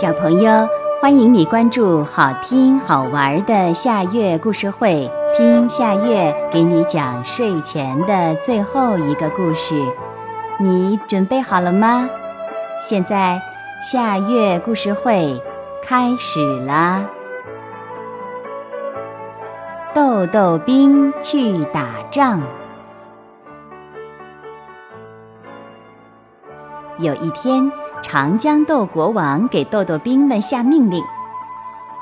小朋友，欢迎你关注好听好玩的夏月故事会，听夏月给你讲睡前的最后一个故事。你准备好了吗？现在夏月故事会开始啦！豆豆兵去打仗。有一天。长江豆国王给豆豆兵们下命令：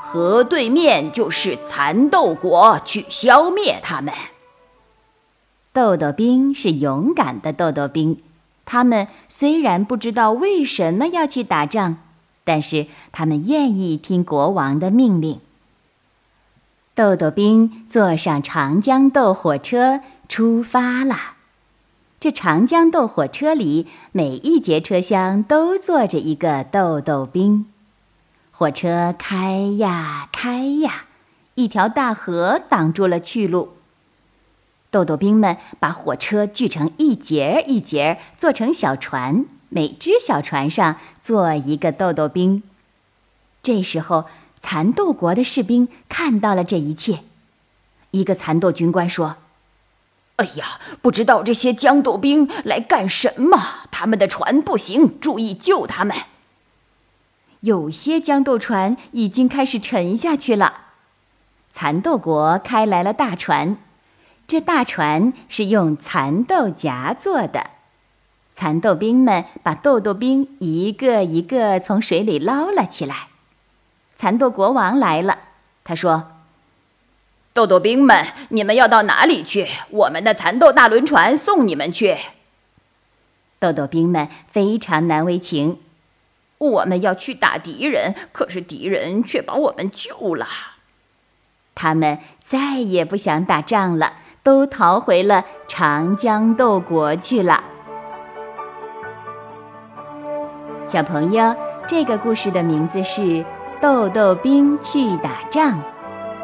河对面就是蚕豆国，去消灭他们。豆豆兵是勇敢的豆豆兵，他们虽然不知道为什么要去打仗，但是他们愿意听国王的命令。豆豆兵坐上长江豆火车，出发了。这长江豆火车里，每一节车厢都坐着一个豆豆兵。火车开呀开呀，一条大河挡住了去路。豆豆兵们把火车锯成一节一节，做成小船，每只小船上坐一个豆豆兵。这时候，蚕豆国的士兵看到了这一切。一个蚕豆军官说。哎呀，不知道这些豇豆兵来干什么？他们的船不行，注意救他们。有些豇豆船已经开始沉下去了。蚕豆国开来了大船，这大船是用蚕豆荚做的。蚕豆兵们把豆豆兵一个一个从水里捞了起来。蚕豆国王来了，他说。豆豆兵们，你们要到哪里去？我们的蚕豆大轮船送你们去。豆豆兵们非常难为情，我们要去打敌人，可是敌人却把我们救了。他们再也不想打仗了，都逃回了长江豆国去了。小朋友，这个故事的名字是《豆豆兵去打仗》。